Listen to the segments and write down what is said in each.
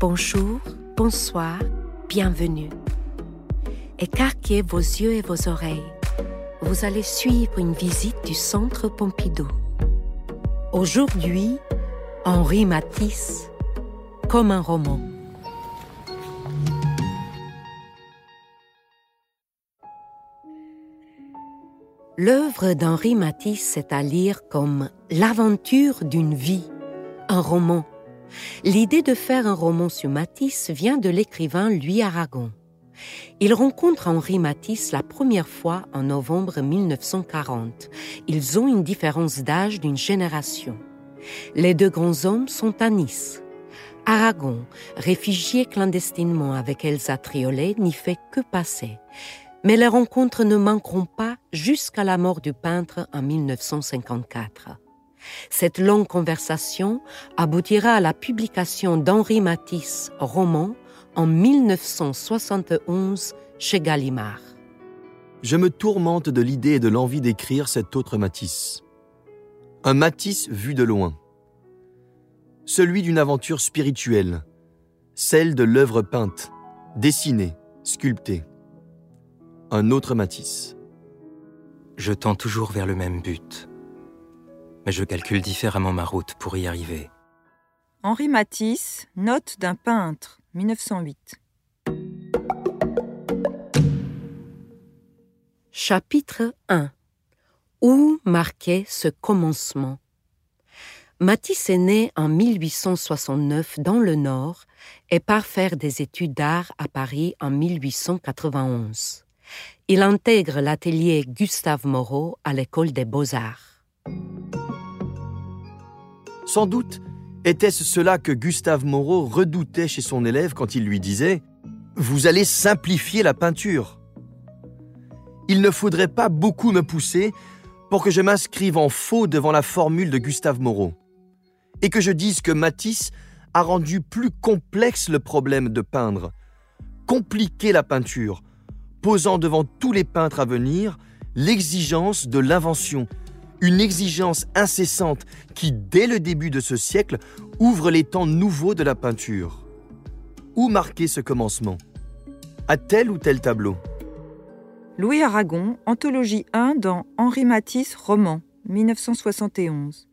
Bonjour, bonsoir, bienvenue. Écarquez vos yeux et vos oreilles. Vous allez suivre une visite du Centre Pompidou. Aujourd'hui, Henri Matisse, comme un roman. L'œuvre d'Henri Matisse est à lire comme l'aventure d'une vie, un roman. L'idée de faire un roman sur Matisse vient de l'écrivain Louis Aragon. Il rencontre Henri Matisse la première fois en novembre 1940. Ils ont une différence d'âge d'une génération. Les deux grands hommes sont à Nice. Aragon, réfugié clandestinement avec Elsa Triolet, n'y fait que passer. Mais les rencontres ne manqueront pas jusqu'à la mort du peintre en 1954. Cette longue conversation aboutira à la publication d'Henri Matisse, roman, en 1971 chez Gallimard. Je me tourmente de l'idée et de l'envie d'écrire cet autre Matisse. Un Matisse vu de loin. Celui d'une aventure spirituelle, celle de l'œuvre peinte, dessinée, sculptée un autre Matisse. Je tends toujours vers le même but, mais je calcule différemment ma route pour y arriver. Henri Matisse, note d'un peintre, 1908. Chapitre 1 Où marquait ce commencement? Matisse est né en 1869 dans le Nord et part faire des études d'art à Paris en 1891. Il intègre l'atelier Gustave Moreau à l'école des beaux-arts. Sans doute était-ce cela que Gustave Moreau redoutait chez son élève quand il lui disait ⁇ Vous allez simplifier la peinture ⁇ Il ne faudrait pas beaucoup me pousser pour que je m'inscrive en faux devant la formule de Gustave Moreau, et que je dise que Matisse a rendu plus complexe le problème de peindre, compliquer la peinture, posant devant tous les peintres à venir l'exigence de l'invention, une exigence incessante qui, dès le début de ce siècle, ouvre les temps nouveaux de la peinture. Où marquer ce commencement? À tel ou tel tableau Louis Aragon, Anthologie 1 dans Henri Matisse, roman, 1971.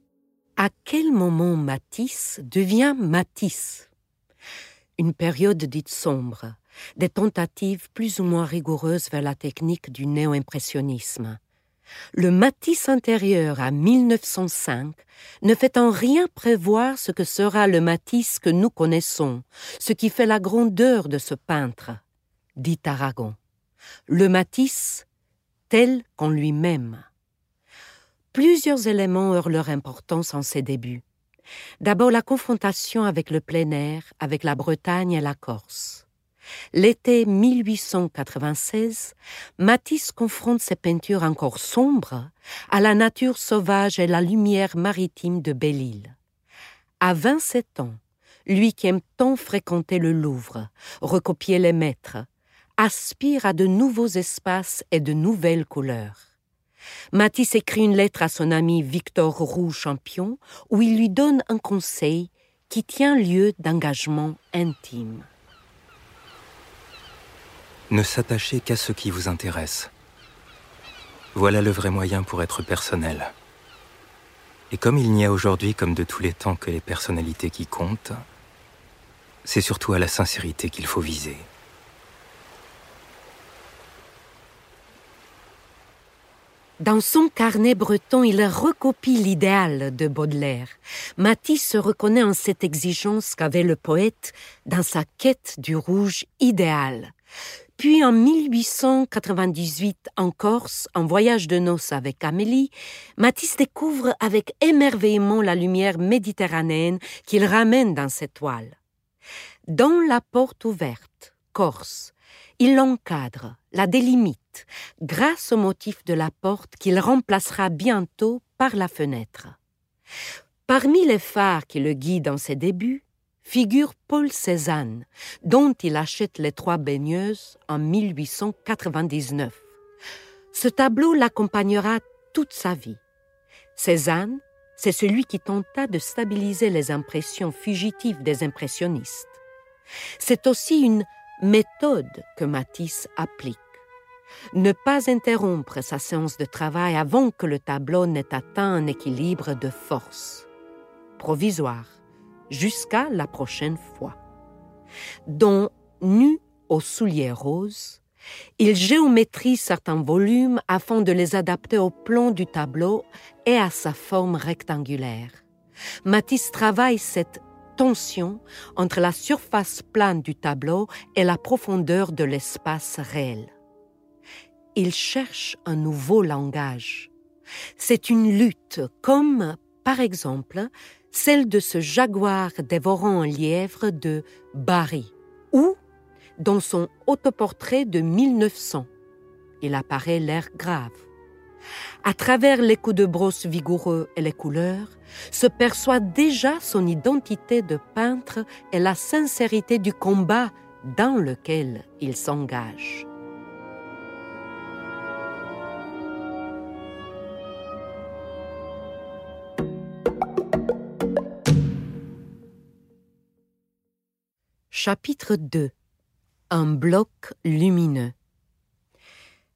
À quel moment Matisse devient Matisse? Une période dite sombre, des tentatives plus ou moins rigoureuses vers la technique du néo-impressionnisme. Le Matisse intérieur à 1905 ne fait en rien prévoir ce que sera le Matisse que nous connaissons, ce qui fait la grandeur de ce peintre, dit Aragon. Le Matisse tel qu'en lui-même. Plusieurs éléments eurent leur importance en ses débuts. D'abord la confrontation avec le plein air, avec la Bretagne et la Corse. L'été 1896, Matisse confronte ses peintures encore sombres à la nature sauvage et la lumière maritime de Belle-Île. À 27 ans, lui qui aime tant fréquenter le Louvre, recopier les maîtres, aspire à de nouveaux espaces et de nouvelles couleurs. Matisse écrit une lettre à son ami Victor Roux Champion où il lui donne un conseil qui tient lieu d'engagement intime ne s'attacher qu'à ce qui vous intéresse. Voilà le vrai moyen pour être personnel. Et comme il n'y a aujourd'hui, comme de tous les temps, que les personnalités qui comptent, c'est surtout à la sincérité qu'il faut viser. Dans son carnet breton, il recopie l'idéal de Baudelaire. Matisse se reconnaît en cette exigence qu'avait le poète dans sa quête du rouge idéal. Puis en 1898, en Corse, en voyage de noces avec Amélie, Matisse découvre avec émerveillement la lumière méditerranéenne qu'il ramène dans cette toile. Dans la porte ouverte, Corse, il l'encadre, la délimite, grâce au motif de la porte qu'il remplacera bientôt par la fenêtre. Parmi les phares qui le guident dans ses débuts, figure Paul Cézanne, dont il achète les trois baigneuses en 1899. Ce tableau l'accompagnera toute sa vie. Cézanne, c'est celui qui tenta de stabiliser les impressions fugitives des impressionnistes. C'est aussi une méthode que Matisse applique. Ne pas interrompre sa séance de travail avant que le tableau n'ait atteint un équilibre de force. Provisoire, jusqu'à la prochaine fois. Dont Nu aux souliers roses, il géométrise certains volumes afin de les adapter au plan du tableau et à sa forme rectangulaire. Matisse travaille cette tension entre la surface plane du tableau et la profondeur de l'espace réel. Il cherche un nouveau langage. C'est une lutte comme, par exemple, celle de ce jaguar dévorant un lièvre de Barry, ou dans son autoportrait de 1900. Il apparaît l'air grave. À travers les coups de brosse vigoureux et les couleurs, se perçoit déjà son identité de peintre et la sincérité du combat dans lequel il s'engage. Chapitre 2 Un bloc lumineux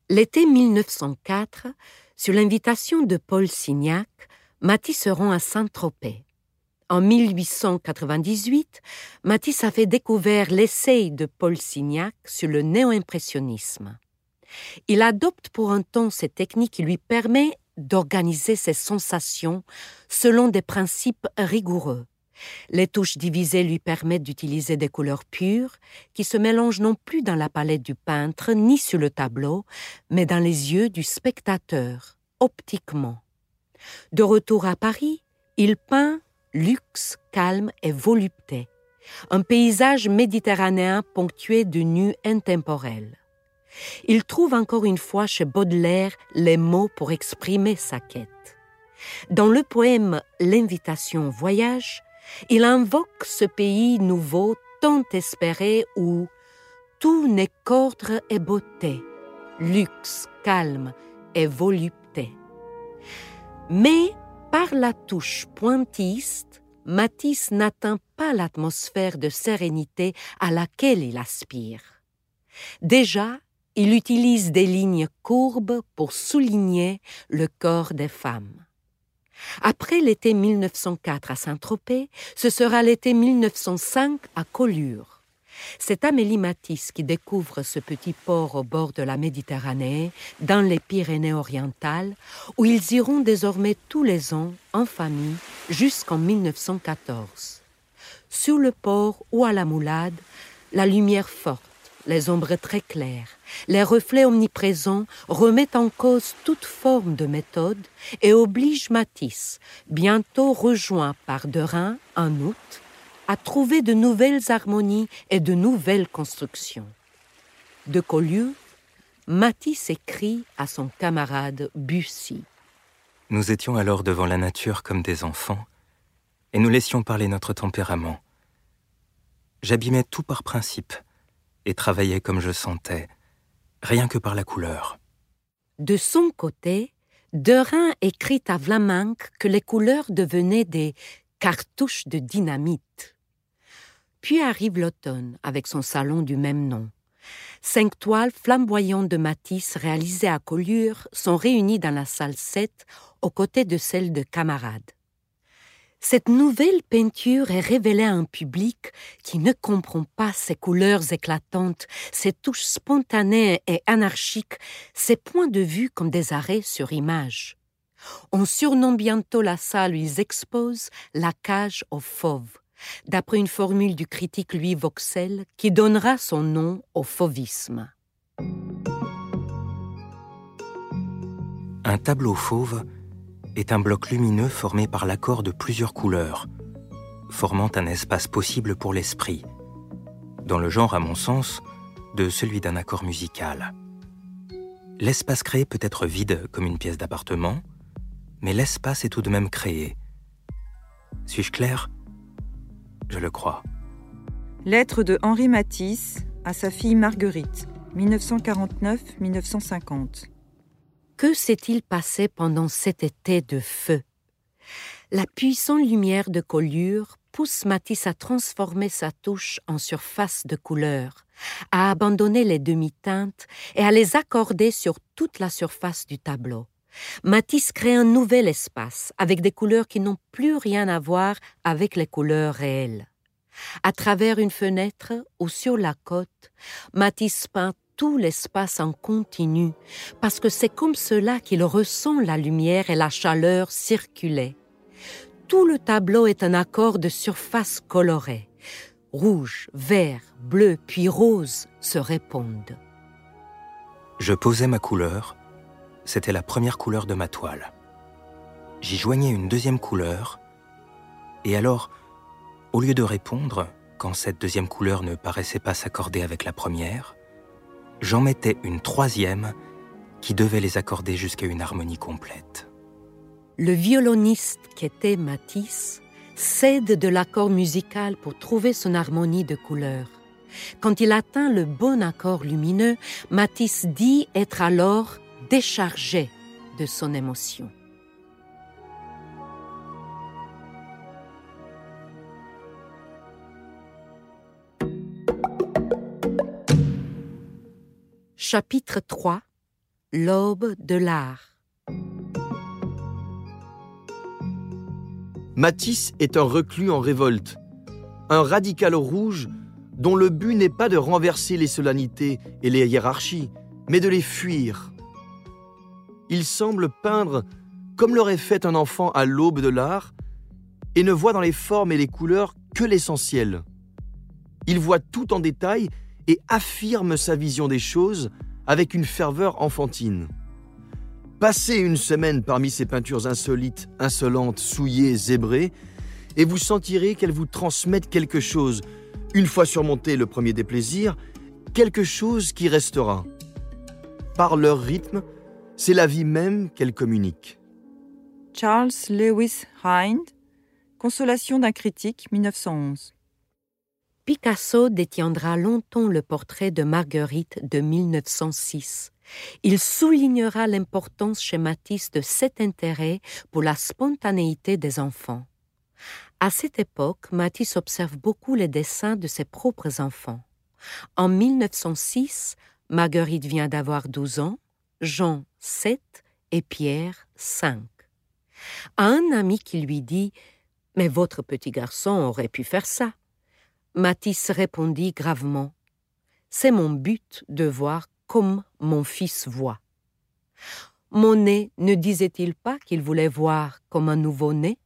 L'été 1904, sur l'invitation de Paul Signac, Matisse se rend à Saint-Tropez. En 1898, Matisse a fait découvrir l'essai de Paul Signac sur le néo-impressionnisme. Il adopte pour un temps cette technique qui lui permet d'organiser ses sensations selon des principes rigoureux. Les touches divisées lui permettent d'utiliser des couleurs pures qui se mélangent non plus dans la palette du peintre ni sur le tableau, mais dans les yeux du spectateur, optiquement. De retour à Paris, il peint luxe, calme et volupté, un paysage méditerranéen ponctué de nus intemporels. Il trouve encore une fois chez Baudelaire les mots pour exprimer sa quête. Dans le poème L'invitation au voyage, il invoque ce pays nouveau tant espéré où tout n'est qu'ordre et beauté, luxe, calme et volupté. Mais par la touche pointiste, Matisse n'atteint pas l'atmosphère de sérénité à laquelle il aspire. Déjà, il utilise des lignes courbes pour souligner le corps des femmes. Après l'été 1904 à Saint-Tropez, ce sera l'été 1905 à Collioure. C'est Amélie Matisse qui découvre ce petit port au bord de la Méditerranée, dans les Pyrénées orientales, où ils iront désormais tous les ans en famille jusqu'en 1914. Sur le port ou à la moulade, la lumière forte, les ombres très claires, les reflets omniprésents remettent en cause toute forme de méthode et obligent Matisse, bientôt rejoint par Derain en août, à trouver de nouvelles harmonies et de nouvelles constructions. De Collioure, Matisse écrit à son camarade Bussy. Nous étions alors devant la nature comme des enfants, et nous laissions parler notre tempérament. J'abîmais tout par principe, et travaillais comme je sentais, rien que par la couleur. De son côté, Derain écrit à Vlaminck que les couleurs devenaient des cartouches de dynamite. Puis arrive l'automne, avec son salon du même nom. Cinq toiles flamboyantes de Matisse réalisées à Collioure sont réunies dans la salle 7 aux côtés de celles de camarades. Cette nouvelle peinture est révélée à un public qui ne comprend pas ses couleurs éclatantes, ses touches spontanées et anarchiques, ses points de vue comme des arrêts sur image. On surnomme bientôt la salle où ils exposent la cage aux fauves d'après une formule du critique Louis Vauxel qui donnera son nom au fauvisme. Un tableau fauve est un bloc lumineux formé par l'accord de plusieurs couleurs, formant un espace possible pour l'esprit, dans le genre, à mon sens, de celui d'un accord musical. L'espace créé peut être vide comme une pièce d'appartement, mais l'espace est tout de même créé. Suis-je clair? Je le crois. Lettre de Henri Matisse à sa fille Marguerite, 1949-1950. Que s'est-il passé pendant cet été de feu? La puissante lumière de Collioure pousse Matisse à transformer sa touche en surface de couleur, à abandonner les demi-teintes et à les accorder sur toute la surface du tableau. Matisse crée un nouvel espace avec des couleurs qui n'ont plus rien à voir avec les couleurs réelles. À travers une fenêtre ou sur la côte, Matisse peint tout l'espace en continu, parce que c'est comme cela qu'il ressent la lumière et la chaleur circuler. Tout le tableau est un accord de surface colorée. Rouge, vert, bleu, puis rose se répondent. Je posais ma couleur, c'était la première couleur de ma toile. J'y joignais une deuxième couleur, et alors, au lieu de répondre, quand cette deuxième couleur ne paraissait pas s'accorder avec la première, j'en mettais une troisième qui devait les accorder jusqu'à une harmonie complète. Le violoniste qu'était Matisse cède de l'accord musical pour trouver son harmonie de couleurs. Quand il atteint le bon accord lumineux, Matisse dit être alors déchargé de son émotion. Chapitre 3 L'aube de l'art Matisse est un reclus en révolte, un radical rouge dont le but n'est pas de renverser les solennités et les hiérarchies, mais de les fuir. Il semble peindre comme l'aurait fait un enfant à l'aube de l'art, et ne voit dans les formes et les couleurs que l'essentiel. Il voit tout en détail et affirme sa vision des choses avec une ferveur enfantine. Passez une semaine parmi ces peintures insolites, insolentes, souillées, zébrées, et vous sentirez qu'elles vous transmettent quelque chose, une fois surmonté le premier déplaisir, quelque chose qui restera. Par leur rythme, c'est la vie même qu'elles communiquent. Charles Lewis Hind, Consolation d'un critique, 1911. Picasso détiendra longtemps le portrait de Marguerite de 1906. Il soulignera l'importance chez Matisse de cet intérêt pour la spontanéité des enfants. À cette époque, Matisse observe beaucoup les dessins de ses propres enfants. En 1906, Marguerite vient d'avoir 12 ans, Jean 7 et Pierre 5. À un ami qui lui dit Mais votre petit garçon aurait pu faire ça. Matisse répondit gravement C'est mon but de voir comme mon fils voit. Monet ne disait-il pas qu'il voulait voir comme un nouveau-né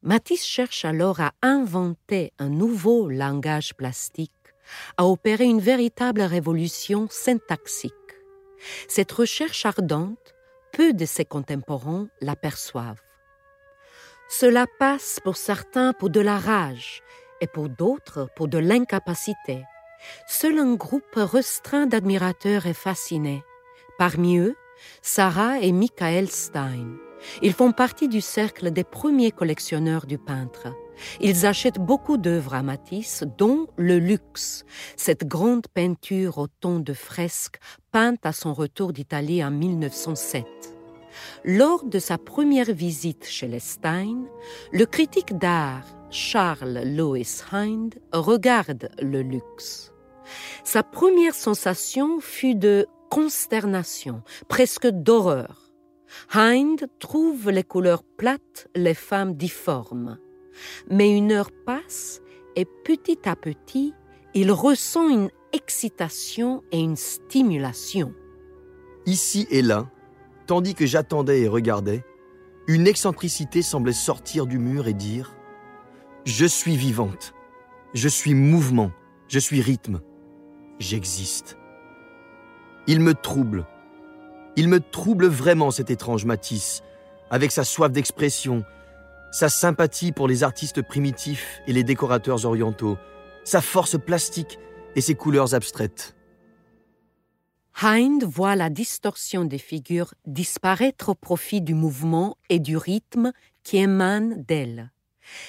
Matisse cherche alors à inventer un nouveau langage plastique, à opérer une véritable révolution syntaxique. Cette recherche ardente, peu de ses contemporains l'aperçoivent. Cela passe pour certains pour de la rage, et pour d'autres pour de l'incapacité. Seul un groupe restreint d'admirateurs est fasciné. Parmi eux, Sarah et Michael Stein. Ils font partie du cercle des premiers collectionneurs du peintre. Ils achètent beaucoup d'œuvres à Matisse, dont le luxe, cette grande peinture au ton de fresque peinte à son retour d'Italie en 1907. Lors de sa première visite chez les Stein, le critique d'art Charles Louis Hind regarde le luxe. Sa première sensation fut de consternation, presque d'horreur. Hind trouve les couleurs plates, les femmes difformes. Mais une heure passe et petit à petit, il ressent une excitation et une stimulation. Ici et là, tandis que j'attendais et regardais, une excentricité semblait sortir du mur et dire je suis vivante. Je suis mouvement. Je suis rythme. J'existe. Il me trouble. Il me trouble vraiment cet étrange Matisse, avec sa soif d'expression, sa sympathie pour les artistes primitifs et les décorateurs orientaux, sa force plastique et ses couleurs abstraites. Hind voit la distorsion des figures disparaître au profit du mouvement et du rythme qui émanent d'elle.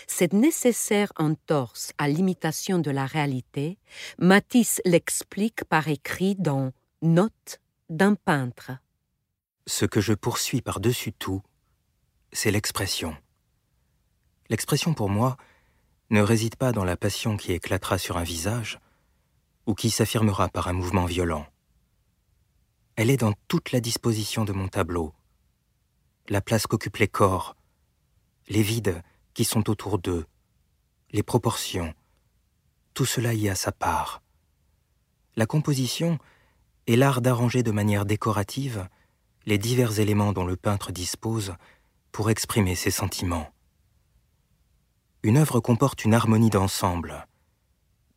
Cette nécessaire entorse à l'imitation de la réalité, Matisse l'explique par écrit dans Notes d'un peintre. Ce que je poursuis par-dessus tout, c'est l'expression. L'expression pour moi ne réside pas dans la passion qui éclatera sur un visage ou qui s'affirmera par un mouvement violent. Elle est dans toute la disposition de mon tableau, la place qu'occupent les corps, les vides qui sont autour d'eux, les proportions, tout cela y a sa part. La composition est l'art d'arranger de manière décorative les divers éléments dont le peintre dispose pour exprimer ses sentiments. Une œuvre comporte une harmonie d'ensemble.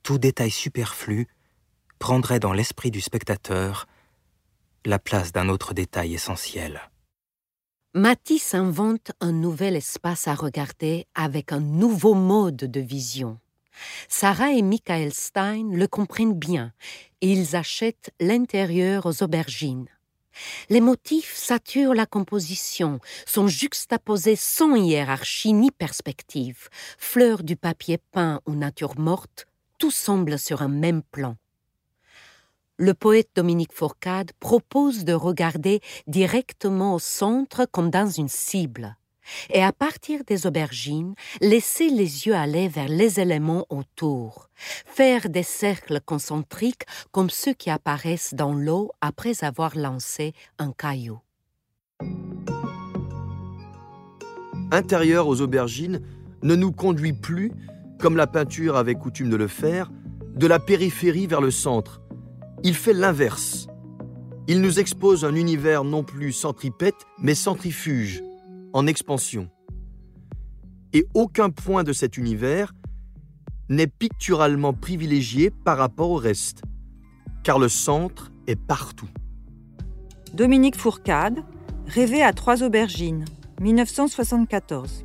Tout détail superflu prendrait dans l'esprit du spectateur la place d'un autre détail essentiel. Matisse invente un nouvel espace à regarder avec un nouveau mode de vision. Sarah et Michael Stein le comprennent bien et ils achètent l'intérieur aux aubergines. Les motifs saturent la composition, sont juxtaposés sans hiérarchie ni perspective. Fleurs du papier peint ou nature morte, tout semble sur un même plan le poète Dominique Fourcade propose de regarder directement au centre comme dans une cible, et à partir des aubergines, laisser les yeux aller vers les éléments autour, faire des cercles concentriques comme ceux qui apparaissent dans l'eau après avoir lancé un caillou. Intérieur aux aubergines ne nous conduit plus, comme la peinture avait coutume de le faire, de la périphérie vers le centre, il fait l'inverse. Il nous expose un univers non plus centripète, mais centrifuge, en expansion. Et aucun point de cet univers n'est picturalement privilégié par rapport au reste, car le centre est partout. Dominique Fourcade, Rêver à trois aubergines, 1974.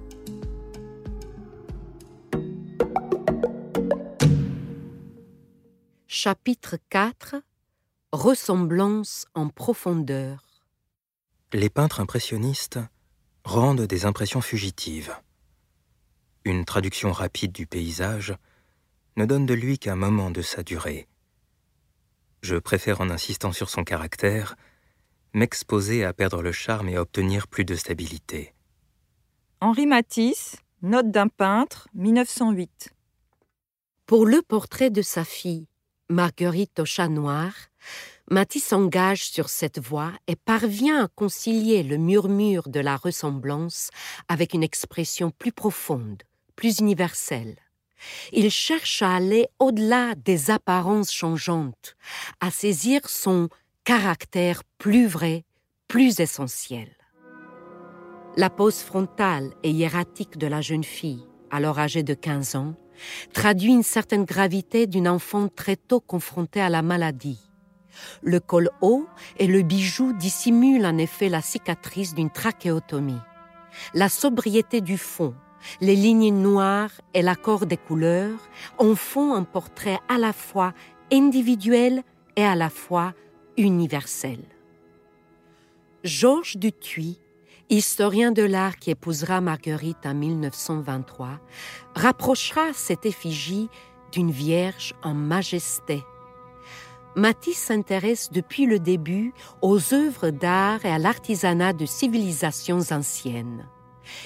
Chapitre 4 Ressemblance en profondeur. Les peintres impressionnistes rendent des impressions fugitives. Une traduction rapide du paysage ne donne de lui qu'un moment de sa durée. Je préfère, en insistant sur son caractère, m'exposer à perdre le charme et à obtenir plus de stabilité. Henri Matisse, Note d'un peintre, 1908. Pour le portrait de sa fille, Marguerite au chat noir, Matisse s'engage sur cette voie et parvient à concilier le murmure de la ressemblance avec une expression plus profonde, plus universelle. Il cherche à aller au-delà des apparences changeantes, à saisir son caractère plus vrai, plus essentiel. La pose frontale et hiératique de la jeune fille, alors âgée de 15 ans, traduit une certaine gravité d'une enfant très tôt confrontée à la maladie. Le col haut et le bijou dissimulent en effet la cicatrice d'une trachéotomie. La sobriété du fond, les lignes noires et l'accord des couleurs en font un portrait à la fois individuel et à la fois universel. Georges Dutuy historien de l'art qui épousera Marguerite en 1923, rapprochera cette effigie d'une vierge en majesté. Matisse s'intéresse depuis le début aux œuvres d'art et à l'artisanat de civilisations anciennes.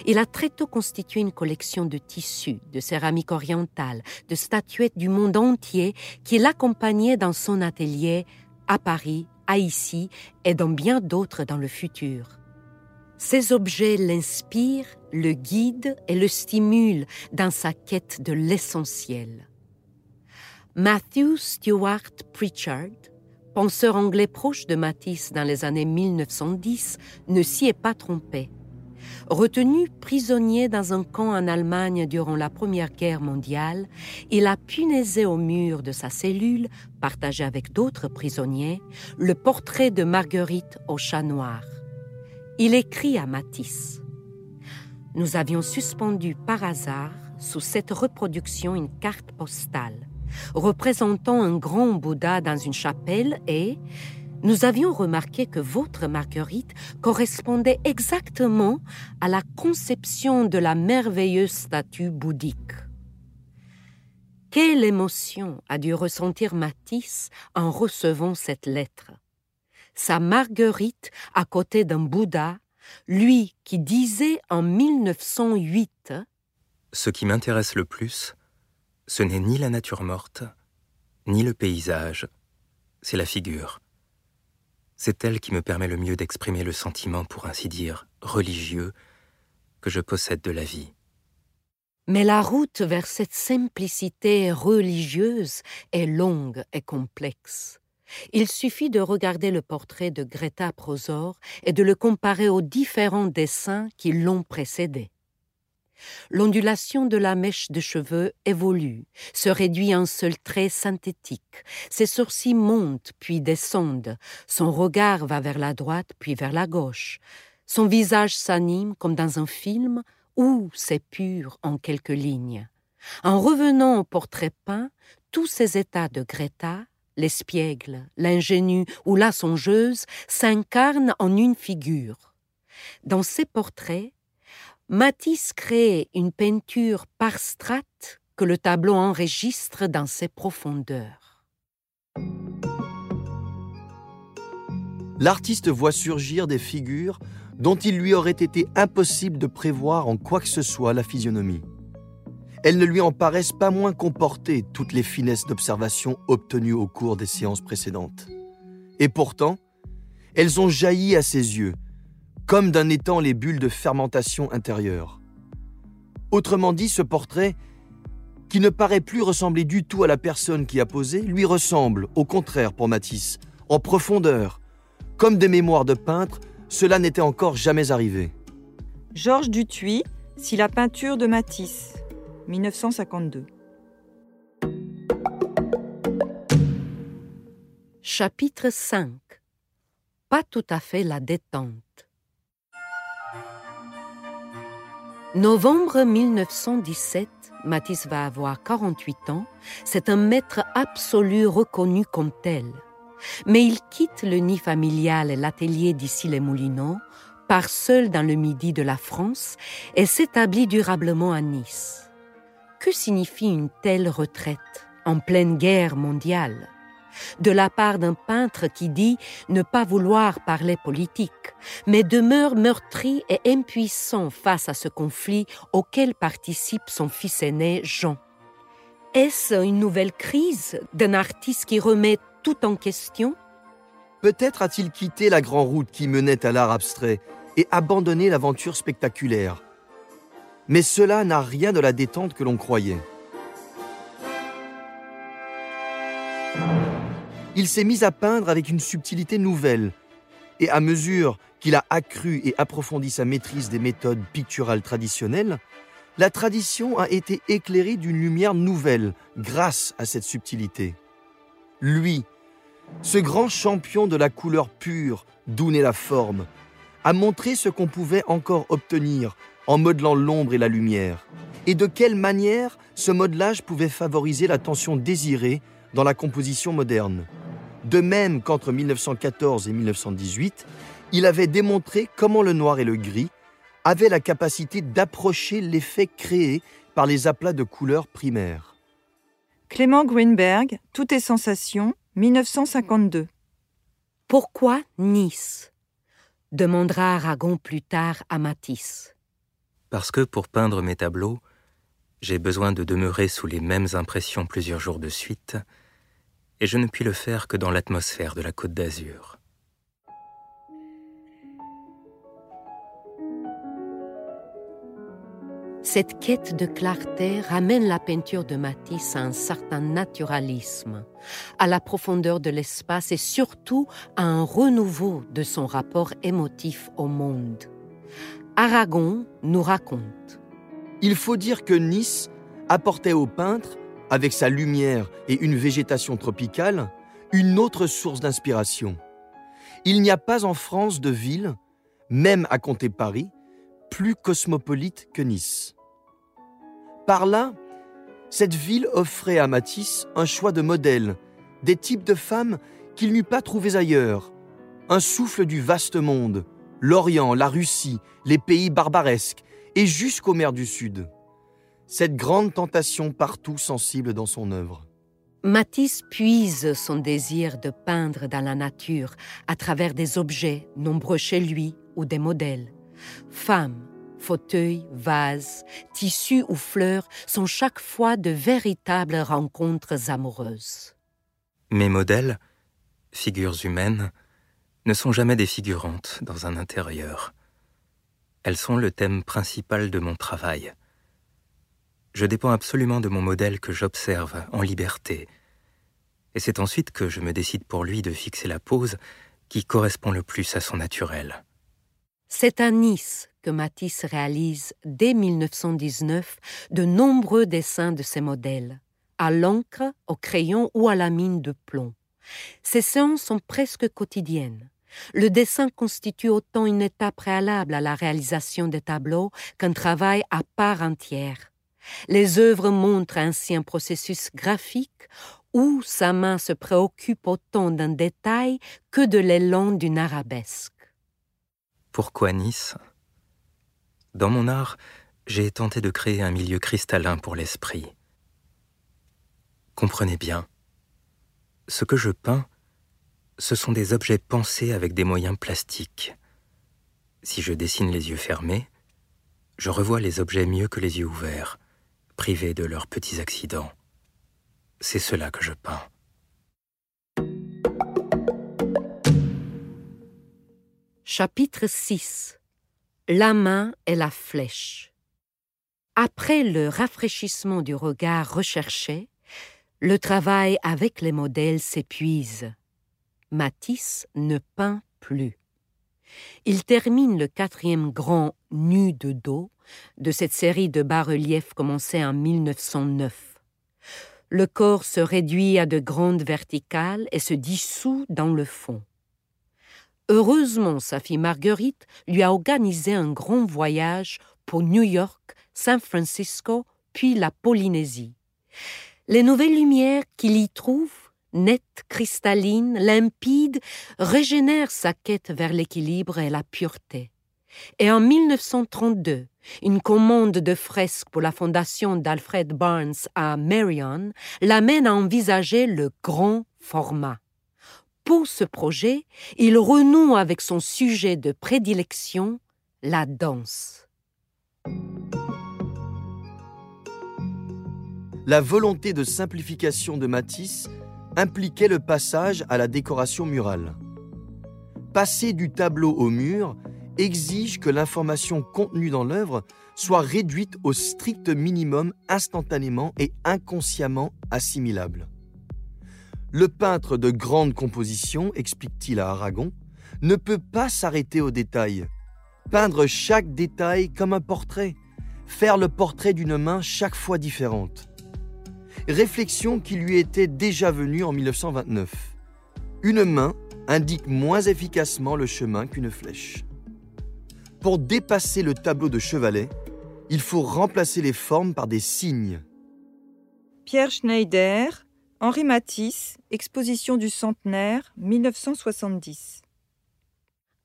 Il a très tôt constitué une collection de tissus, de céramique orientale, de statuettes du monde entier qui l'accompagnaient dans son atelier à Paris, à Issy et dans bien d'autres dans le futur. Ces objets l'inspirent, le guident et le stimulent dans sa quête de l'essentiel. Matthew Stewart Pritchard, penseur anglais proche de Matisse dans les années 1910, ne s'y est pas trompé. Retenu prisonnier dans un camp en Allemagne durant la Première Guerre mondiale, il a punaisé au mur de sa cellule, partagé avec d'autres prisonniers, le portrait de Marguerite au chat noir. Il écrit à Matisse Nous avions suspendu par hasard sous cette reproduction une carte postale représentant un grand Bouddha dans une chapelle et nous avions remarqué que votre Marguerite correspondait exactement à la conception de la merveilleuse statue bouddhique. Quelle émotion a dû ressentir Matisse en recevant cette lettre sa Marguerite à côté d'un Bouddha, lui qui disait en 1908 Ce qui m'intéresse le plus, ce n'est ni la nature morte, ni le paysage, c'est la figure. C'est elle qui me permet le mieux d'exprimer le sentiment, pour ainsi dire, religieux, que je possède de la vie. Mais la route vers cette simplicité religieuse est longue et complexe. Il suffit de regarder le portrait de Greta Prosor et de le comparer aux différents dessins qui l'ont précédé. L'ondulation de la mèche de cheveux évolue, se réduit en seul trait synthétique. Ses sourcils montent puis descendent. Son regard va vers la droite puis vers la gauche. Son visage s'anime comme dans un film ou s'épure en quelques lignes. En revenant au portrait peint, tous ces états de Greta, l'espiègle, l'ingénue ou la songeuse, s'incarnent en une figure. Dans ces portraits, Matisse crée une peinture par strates que le tableau enregistre dans ses profondeurs. L'artiste voit surgir des figures dont il lui aurait été impossible de prévoir en quoi que ce soit la physionomie. Elles ne lui en paraissent pas moins comportées toutes les finesses d'observation obtenues au cours des séances précédentes. Et pourtant, elles ont jailli à ses yeux, comme d'un étang les bulles de fermentation intérieure. Autrement dit, ce portrait, qui ne paraît plus ressembler du tout à la personne qui a posé, lui ressemble, au contraire pour Matisse, en profondeur, comme des mémoires de peintre cela n'était encore jamais arrivé. Georges Dutuy, Si la peinture de Matisse, 1952. Chapitre 5 Pas tout à fait la détente. Novembre 1917, Matisse va avoir 48 ans. C'est un maître absolu reconnu comme tel. Mais il quitte le nid familial et l'atelier d'ici les Moulineaux, part seul dans le midi de la France et s'établit durablement à Nice. Que signifie une telle retraite en pleine guerre mondiale? De la part d'un peintre qui dit ne pas vouloir parler politique, mais demeure meurtri et impuissant face à ce conflit auquel participe son fils aîné Jean. Est-ce une nouvelle crise d'un artiste qui remet tout en question? Peut-être a-t-il quitté la grande route qui menait à l'art abstrait et abandonné l'aventure spectaculaire. Mais cela n'a rien de la détente que l'on croyait. Il s'est mis à peindre avec une subtilité nouvelle, et à mesure qu'il a accru et approfondi sa maîtrise des méthodes picturales traditionnelles, la tradition a été éclairée d'une lumière nouvelle grâce à cette subtilité. Lui, ce grand champion de la couleur pure, d'où naît la forme, a montré ce qu'on pouvait encore obtenir en modelant l'ombre et la lumière, et de quelle manière ce modelage pouvait favoriser la tension désirée dans la composition moderne? De même qu'entre 1914 et 1918, il avait démontré comment le noir et le gris avaient la capacité d'approcher l'effet créé par les aplats de couleurs primaires. Clément Greenberg, Toutes est sensations, 1952. Pourquoi Nice? demandera Aragon plus tard à Matisse. Parce que pour peindre mes tableaux, j'ai besoin de demeurer sous les mêmes impressions plusieurs jours de suite, et je ne puis le faire que dans l'atmosphère de la côte d'Azur. Cette quête de clarté ramène la peinture de Matisse à un certain naturalisme, à la profondeur de l'espace et surtout à un renouveau de son rapport émotif au monde. Aragon nous raconte. Il faut dire que Nice apportait au peintre, avec sa lumière et une végétation tropicale, une autre source d'inspiration. Il n'y a pas en France de ville, même à compter Paris, plus cosmopolite que Nice. Par là, cette ville offrait à Matisse un choix de modèles, des types de femmes qu'il n'eût pas trouvés ailleurs, un souffle du vaste monde, l'Orient, la Russie, les pays barbaresques, et jusqu'aux mers du Sud. Cette grande tentation partout sensible dans son œuvre. Matisse puise son désir de peindre dans la nature à travers des objets nombreux chez lui ou des modèles femmes, Fauteuils, vases, tissus ou fleurs sont chaque fois de véritables rencontres amoureuses. Mes modèles, figures humaines, ne sont jamais des figurantes dans un intérieur. Elles sont le thème principal de mon travail. Je dépends absolument de mon modèle que j'observe en liberté, et c'est ensuite que je me décide pour lui de fixer la pose qui correspond le plus à son naturel. C'est à Nice que Matisse réalise dès 1919 de nombreux dessins de ses modèles, à l'encre, au crayon ou à la mine de plomb. Ces séances sont presque quotidiennes. Le dessin constitue autant une étape préalable à la réalisation des tableaux qu'un travail à part entière. Les œuvres montrent ainsi un processus graphique où sa main se préoccupe autant d'un détail que de l'élan d'une arabesque. Pourquoi Nice? Dans mon art, j'ai tenté de créer un milieu cristallin pour l'esprit. Comprenez bien, ce que je peins, ce sont des objets pensés avec des moyens plastiques. Si je dessine les yeux fermés, je revois les objets mieux que les yeux ouverts, privés de leurs petits accidents. C'est cela que je peins. Chapitre 6 La main et la flèche Après le rafraîchissement du regard recherché, le travail avec les modèles s'épuise. Matisse ne peint plus. Il termine le quatrième grand nu de dos de cette série de bas-reliefs commencée en 1909. Le corps se réduit à de grandes verticales et se dissout dans le fond. Heureusement, sa fille Marguerite lui a organisé un grand voyage pour New York, San Francisco, puis la Polynésie. Les nouvelles lumières qu'il y trouve, nettes, cristallines, limpides, régénèrent sa quête vers l'équilibre et la pureté. Et en 1932, une commande de fresques pour la fondation d'Alfred Barnes à Marion l'amène à envisager le grand format. Pour ce projet, il renoue avec son sujet de prédilection, la danse. La volonté de simplification de Matisse impliquait le passage à la décoration murale. Passer du tableau au mur exige que l'information contenue dans l'œuvre soit réduite au strict minimum instantanément et inconsciemment assimilable. Le peintre de grande composition, explique-t-il à Aragon, ne peut pas s'arrêter aux détails. Peindre chaque détail comme un portrait, faire le portrait d'une main chaque fois différente. Réflexion qui lui était déjà venue en 1929. Une main indique moins efficacement le chemin qu'une flèche. Pour dépasser le tableau de Chevalet, il faut remplacer les formes par des signes. Pierre Schneider, Henri Matisse, Exposition du centenaire, 1970.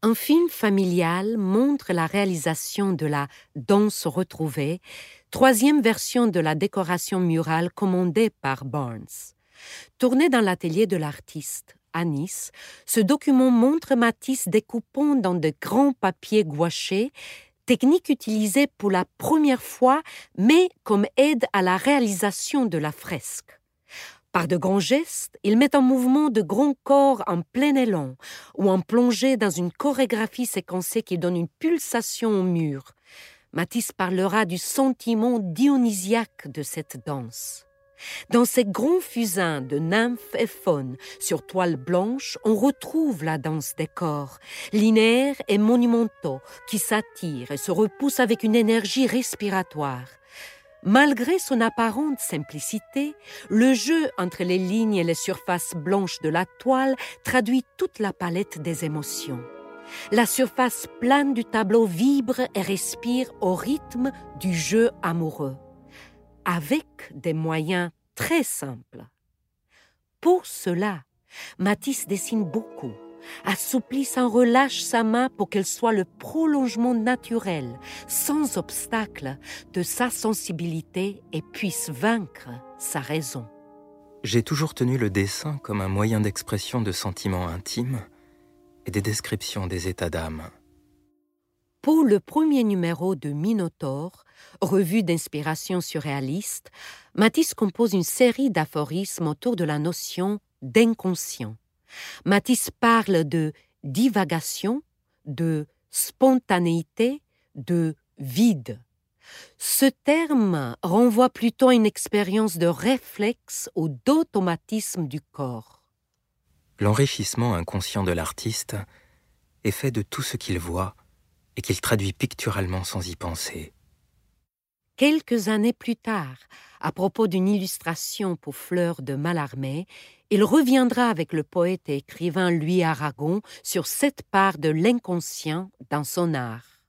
Un film familial montre la réalisation de la Danse retrouvée, troisième version de la décoration murale commandée par Barnes. Tourné dans l'atelier de l'artiste à Nice, ce document montre Matisse découpant dans de grands papiers gouachés, technique utilisée pour la première fois, mais comme aide à la réalisation de la fresque. Par de grands gestes, il met en mouvement de grands corps en plein élan ou en plongée dans une chorégraphie séquencée qui donne une pulsation au mur. Matisse parlera du sentiment dionysiaque de cette danse. Dans ces grands fusains de nymphes et faunes sur toile blanche, on retrouve la danse des corps, linéaires et monumentaux, qui s'attirent et se repoussent avec une énergie respiratoire. Malgré son apparente simplicité, le jeu entre les lignes et les surfaces blanches de la toile traduit toute la palette des émotions. La surface plane du tableau vibre et respire au rythme du jeu amoureux, avec des moyens très simples. Pour cela, Matisse dessine beaucoup assouplit sans relâche sa main pour qu'elle soit le prolongement naturel, sans obstacle, de sa sensibilité et puisse vaincre sa raison. J'ai toujours tenu le dessin comme un moyen d'expression de sentiments intimes et des descriptions des états d'âme. Pour le premier numéro de Minotaure, revue d'inspiration surréaliste, Matisse compose une série d'aphorismes autour de la notion d'inconscient. Matisse parle de divagation, de spontanéité, de vide. Ce terme renvoie plutôt à une expérience de réflexe ou d'automatisme du corps. L'enrichissement inconscient de l'artiste est fait de tout ce qu'il voit et qu'il traduit picturalement sans y penser. Quelques années plus tard, à propos d'une illustration pour Fleurs de Mallarmé, il reviendra avec le poète et écrivain Louis Aragon sur cette part de l'inconscient dans son art.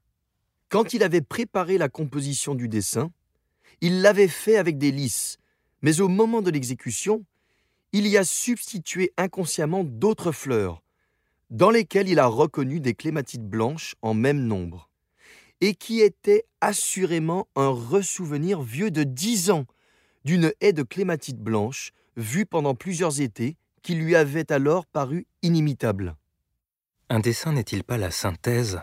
Quand il avait préparé la composition du dessin, il l'avait fait avec des lys, mais au moment de l'exécution, il y a substitué inconsciemment d'autres fleurs, dans lesquelles il a reconnu des clématites blanches en même nombre, et qui étaient assurément un ressouvenir vieux de dix ans d'une haie de clématites blanches vue pendant plusieurs étés qui lui avait alors paru inimitable. Un dessin n'est-il pas la synthèse,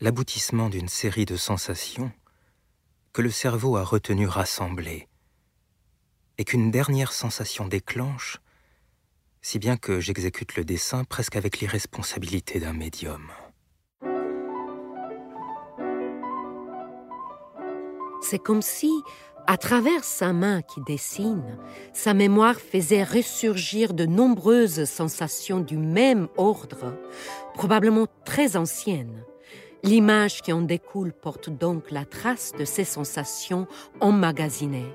l'aboutissement d'une série de sensations que le cerveau a retenues rassemblées et qu'une dernière sensation déclenche, si bien que j'exécute le dessin presque avec l'irresponsabilité d'un médium. C'est comme si, à travers sa main qui dessine, sa mémoire faisait ressurgir de nombreuses sensations du même ordre, probablement très anciennes. L'image qui en découle porte donc la trace de ces sensations emmagasinées.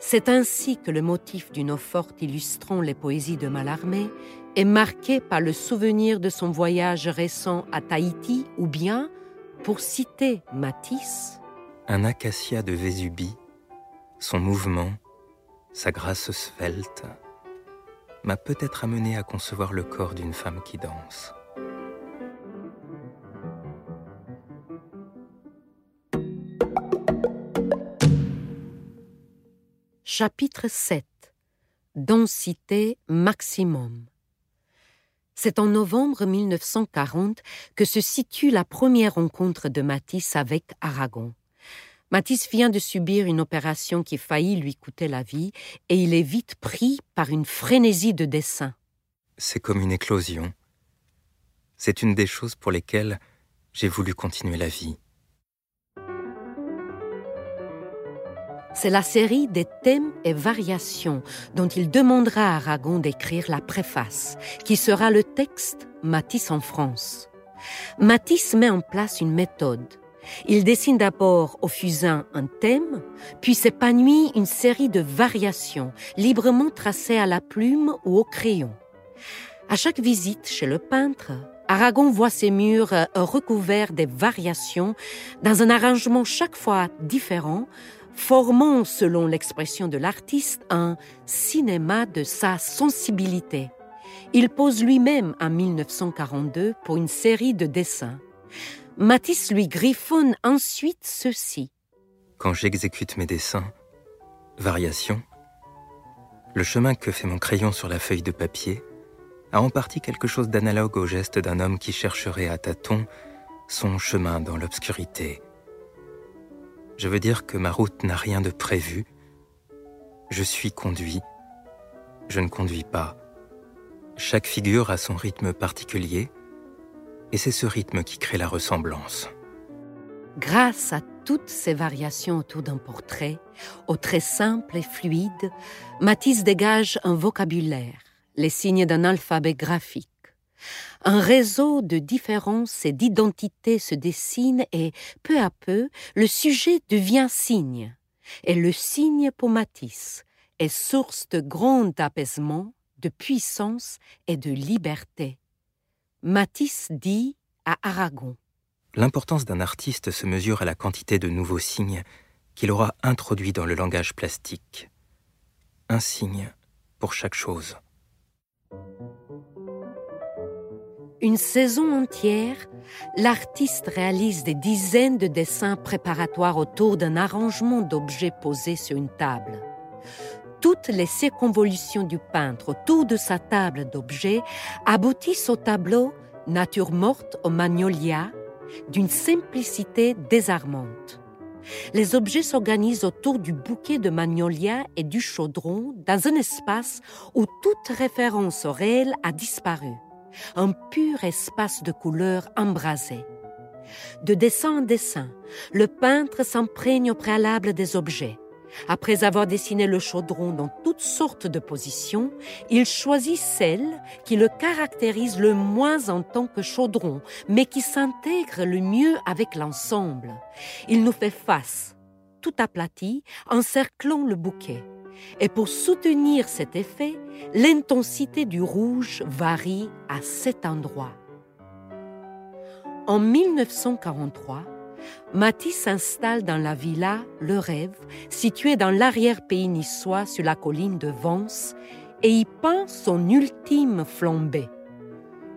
C'est ainsi que le motif d'une eau forte illustrant les poésies de Mallarmé est marqué par le souvenir de son voyage récent à Tahiti ou bien, pour citer Matisse, un acacia de Vésubie, son mouvement, sa grâce svelte, m'a peut-être amené à concevoir le corps d'une femme qui danse. Chapitre 7 Densité maximum C'est en novembre 1940 que se situe la première rencontre de Matisse avec Aragon. Matisse vient de subir une opération qui faillit lui coûter la vie et il est vite pris par une frénésie de dessin. C'est comme une éclosion. C'est une des choses pour lesquelles j'ai voulu continuer la vie. C'est la série des thèmes et variations dont il demandera à Aragon d'écrire la préface, qui sera le texte Matisse en France. Matisse met en place une méthode. Il dessine d'abord au fusain un thème, puis s'épanouit une série de variations librement tracées à la plume ou au crayon. À chaque visite chez le peintre, Aragon voit ses murs recouverts des variations dans un arrangement chaque fois différent formant, selon l'expression de l'artiste, un cinéma de sa sensibilité. Il pose lui-même en 1942 pour une série de dessins. Matisse lui griffonne ensuite ceci. Quand j'exécute mes dessins, variation, le chemin que fait mon crayon sur la feuille de papier a en partie quelque chose d'analogue au geste d'un homme qui chercherait à tâtons son chemin dans l'obscurité je veux dire que ma route n'a rien de prévu. Je suis conduit. Je ne conduis pas. Chaque figure a son rythme particulier, et c'est ce rythme qui crée la ressemblance. Grâce à toutes ces variations autour d'un portrait, aux traits simples et fluides, Matisse dégage un vocabulaire, les signes d'un alphabet graphique. Un réseau de différences et d'identités se dessine et, peu à peu, le sujet devient signe. Et le signe pour Matisse est source de grand apaisement, de puissance et de liberté. Matisse dit à Aragon L'importance d'un artiste se mesure à la quantité de nouveaux signes qu'il aura introduits dans le langage plastique. Un signe pour chaque chose. Une saison entière, l'artiste réalise des dizaines de dessins préparatoires autour d'un arrangement d'objets posés sur une table. Toutes les circonvolutions du peintre autour de sa table d'objets aboutissent au tableau Nature morte au magnolia, d'une simplicité désarmante. Les objets s'organisent autour du bouquet de magnolias et du chaudron dans un espace où toute référence au réel a disparu. Un pur espace de couleurs embrasées. De dessin en dessin, le peintre s'imprègne au préalable des objets. Après avoir dessiné le chaudron dans toutes sortes de positions, il choisit celle qui le caractérise le moins en tant que chaudron, mais qui s'intègre le mieux avec l'ensemble. Il nous fait face, tout aplati, encerclant le bouquet. Et pour soutenir cet effet, l'intensité du rouge varie à cet endroit. En 1943, Matisse s'installe dans la villa Le Rêve, située dans l'arrière-pays niçois sur la colline de Vence, et y peint son ultime flambée.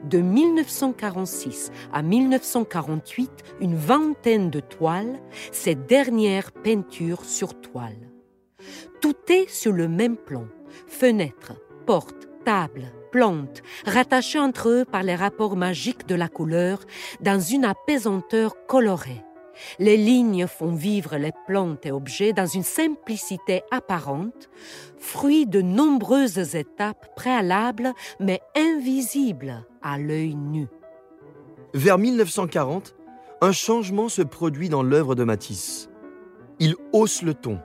De 1946 à 1948, une vingtaine de toiles, ces dernières peintures sur toile. Tout est sur le même plan. Fenêtres, portes, tables, plantes, rattachées entre eux par les rapports magiques de la couleur dans une apaisanteur colorée. Les lignes font vivre les plantes et objets dans une simplicité apparente, fruit de nombreuses étapes préalables mais invisibles à l'œil nu. Vers 1940, un changement se produit dans l'œuvre de Matisse. Il hausse le ton.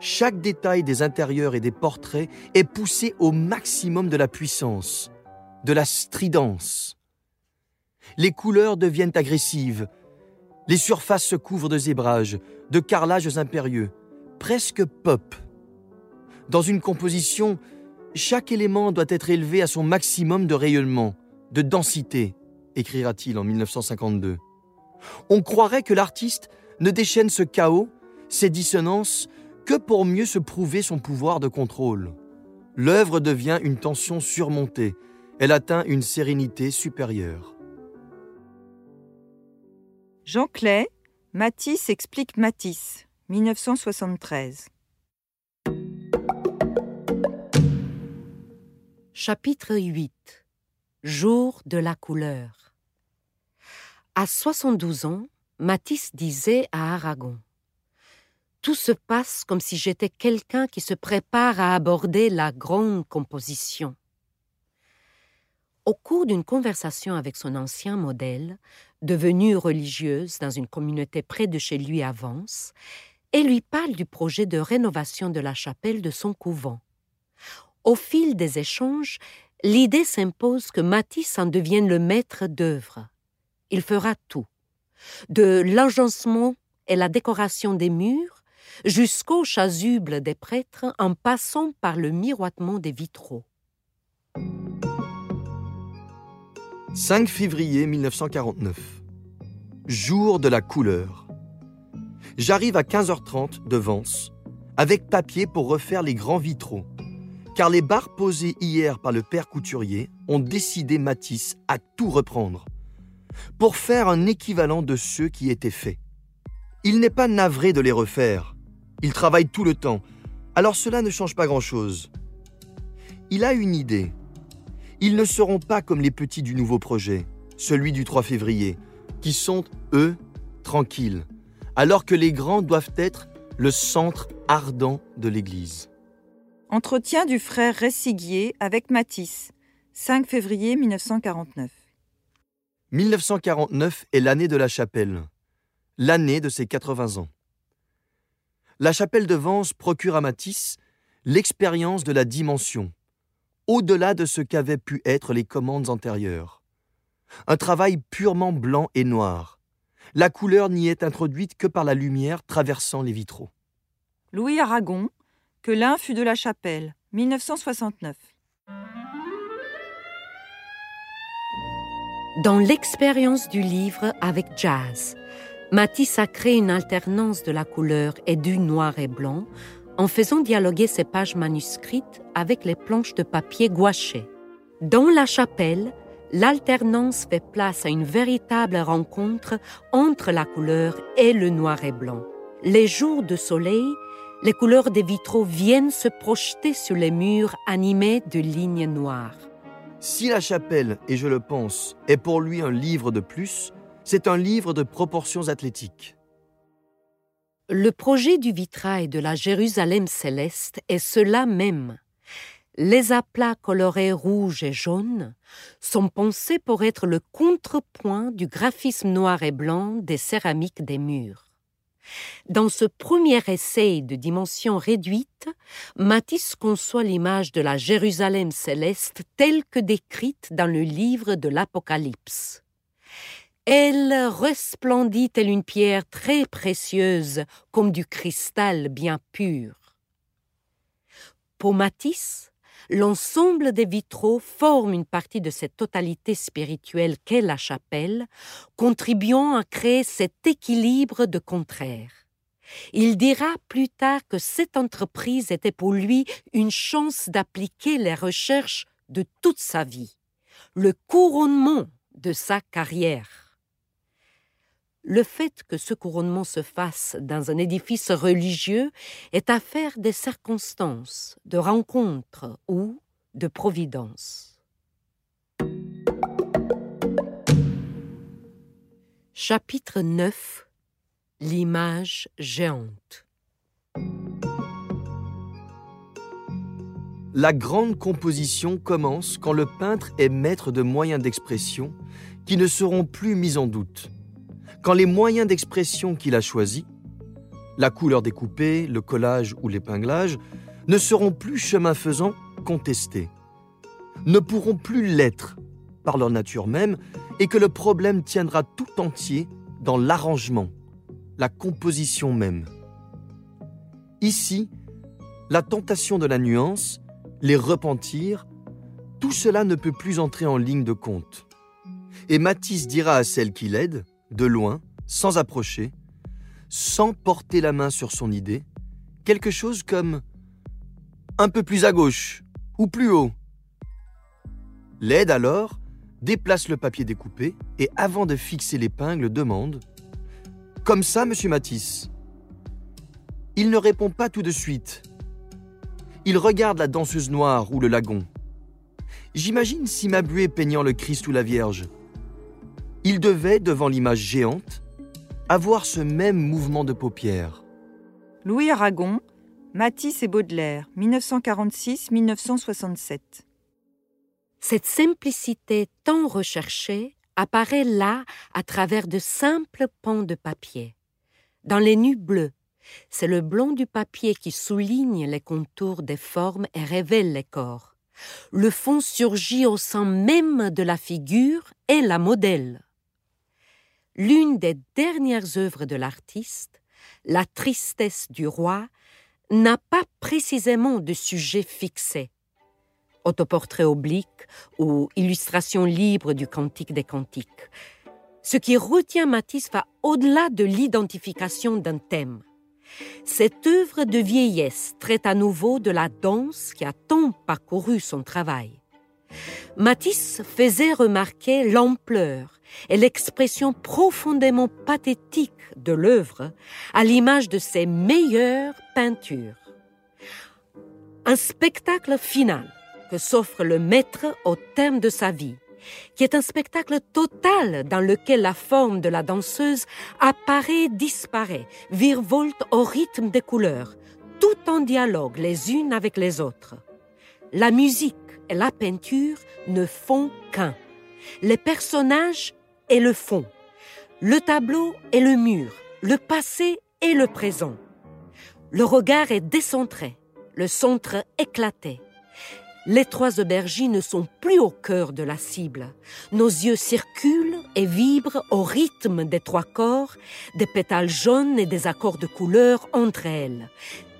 Chaque détail des intérieurs et des portraits est poussé au maximum de la puissance, de la stridence. Les couleurs deviennent agressives, les surfaces se couvrent de zébrages, de carrelages impérieux, presque pop. Dans une composition, chaque élément doit être élevé à son maximum de rayonnement, de densité, écrira-t-il en 1952. On croirait que l'artiste ne déchaîne ce chaos, ces dissonances, que pour mieux se prouver son pouvoir de contrôle? L'œuvre devient une tension surmontée, elle atteint une sérénité supérieure. Jean Clay, Matisse explique Matisse, 1973. Chapitre 8 Jour de la couleur À 72 ans, Matisse disait à Aragon Tout se passe comme si j'étais quelqu'un qui se prépare à aborder la grande composition. Au cours d'une conversation avec son ancien modèle, devenue religieuse dans une communauté près de chez lui à Vence, et lui parle du projet de rénovation de la chapelle de son couvent. Au fil des échanges, l'idée s'impose que Matisse en devienne le maître d'œuvre. Il fera tout, de l'agencement et la décoration des murs jusqu'aux chasubles des prêtres en passant par le miroitement des vitraux. 5 février 1949. Jour de la couleur. J'arrive à 15h30 de Vence avec papier pour refaire les grands vitraux, car les barres posées hier par le père couturier ont décidé Matisse à tout reprendre, pour faire un équivalent de ceux qui étaient faits. Il n'est pas navré de les refaire, il travaille tout le temps, alors cela ne change pas grand-chose. Il a une idée, ils ne seront pas comme les petits du nouveau projet, celui du 3 février, qui sont, eux, tranquilles, alors que les grands doivent être le centre ardent de l'Église. Entretien du frère Ressiguier avec Matisse, 5 février 1949. 1949 est l'année de la chapelle, l'année de ses 80 ans. La chapelle de Vence procure à Matisse l'expérience de la dimension, au-delà de ce qu'avaient pu être les commandes antérieures. Un travail purement blanc et noir. La couleur n'y est introduite que par la lumière traversant les vitraux. Louis Aragon, Que l'un fut de la chapelle, 1969. Dans l'expérience du livre avec jazz, Matisse a créé une alternance de la couleur et du noir et blanc en faisant dialoguer ces pages manuscrites avec les planches de papier gouachées. Dans la chapelle, l'alternance fait place à une véritable rencontre entre la couleur et le noir et blanc. Les jours de soleil, les couleurs des vitraux viennent se projeter sur les murs animés de lignes noires. Si la chapelle, et je le pense, est pour lui un livre de plus, C'est un livre de proportions athlétiques. Le projet du vitrail de la Jérusalem céleste est cela même. Les aplats colorés rouge et jaune sont pensés pour être le contrepoint du graphisme noir et blanc des céramiques des murs. Dans ce premier essai de dimension réduite, Matisse conçoit l'image de la Jérusalem céleste telle que décrite dans le livre de l'Apocalypse. Elle resplendit telle une pierre très précieuse, comme du cristal bien pur. Pour Matisse, l'ensemble des vitraux forme une partie de cette totalité spirituelle qu'est la chapelle, contribuant à créer cet équilibre de contraires. Il dira plus tard que cette entreprise était pour lui une chance d'appliquer les recherches de toute sa vie, le couronnement de sa carrière. Le fait que ce couronnement se fasse dans un édifice religieux est affaire des circonstances, de rencontres ou de providence. Chapitre 9 L'image géante La grande composition commence quand le peintre est maître de moyens d'expression qui ne seront plus mis en doute quand les moyens d'expression qu'il a choisis, la couleur découpée, le collage ou l'épinglage, ne seront plus chemin faisant contestés, ne pourront plus l'être par leur nature même, et que le problème tiendra tout entier dans l'arrangement, la composition même. Ici, la tentation de la nuance, les repentirs, tout cela ne peut plus entrer en ligne de compte. Et Matisse dira à celle qui l'aide, de loin, sans approcher, sans porter la main sur son idée, quelque chose comme un peu plus à gauche ou plus haut. L'aide alors déplace le papier découpé et avant de fixer l'épingle demande Comme ça, monsieur Matisse? Il ne répond pas tout de suite. Il regarde la danseuse noire ou le lagon. J'imagine Simabue peignant le Christ ou la Vierge. Il devait, devant l'image géante, avoir ce même mouvement de paupières. Louis Aragon, Matisse et Baudelaire, 1946-1967. Cette simplicité tant recherchée apparaît là à travers de simples pans de papier. Dans les nus bleus, c'est le blanc du papier qui souligne les contours des formes et révèle les corps. Le fond surgit au sein même de la figure et la modèle l'une des dernières œuvres de l'artiste, La tristesse du roi, n'a pas précisément de sujet fixé. Autoportrait oblique ou illustration libre du Cantique des Cantiques. Ce qui retient Matisse va au-delà de l'identification d'un thème. Cette œuvre de vieillesse traite à nouveau de la danse qui a tant parcouru son travail. Matisse faisait remarquer l'ampleur et l'expression profondément pathétique de l'œuvre à l'image de ses meilleures peintures. Un spectacle final que s'offre le maître au terme de sa vie, qui est un spectacle total dans lequel la forme de la danseuse apparaît, disparaît, virevolte au rythme des couleurs, tout en dialogue les unes avec les autres. La musique et la peinture ne font qu'un. Les personnages le fond, le tableau et le mur, le passé et le présent. Le regard est décentré, le centre éclaté. Les trois aubergines ne sont plus au cœur de la cible. Nos yeux circulent et vibrent au rythme des trois corps, des pétales jaunes et des accords de couleur entre elles.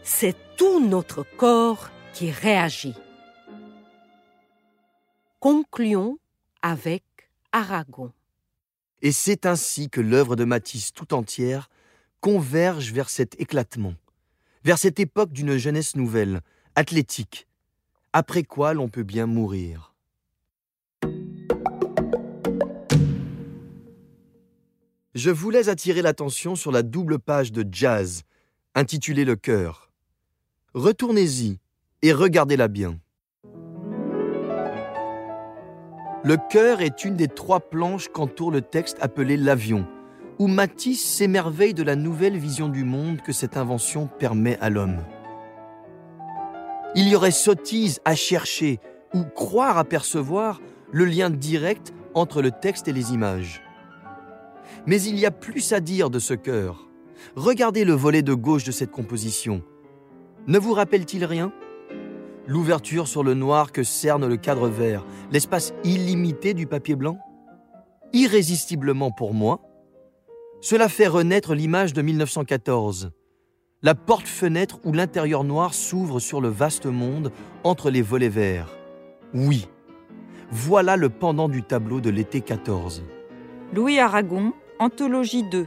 C'est tout notre corps qui réagit. Concluons avec Aragon. Et c'est ainsi que l'œuvre de Matisse tout entière converge vers cet éclatement, vers cette époque d'une jeunesse nouvelle, athlétique, après quoi l'on peut bien mourir. Je voulais attirer l'attention sur la double page de jazz, intitulée Le cœur. Retournez-y et regardez-la bien. Le cœur est une des trois planches qu'entoure le texte appelé l'avion, où Matisse s'émerveille de la nouvelle vision du monde que cette invention permet à l'homme. Il y aurait sottise à chercher ou croire apercevoir le lien direct entre le texte et les images. Mais il y a plus à dire de ce cœur. Regardez le volet de gauche de cette composition. Ne vous rappelle-t-il rien? L'ouverture sur le noir que cerne le cadre vert, l'espace illimité du papier blanc? Irrésistiblement pour moi, cela fait renaître l'image de 1914. La porte-fenêtre où l'intérieur noir s'ouvre sur le vaste monde entre les volets verts. Oui, voilà le pendant du tableau de l'été 14. Louis Aragon, Anthologie 2.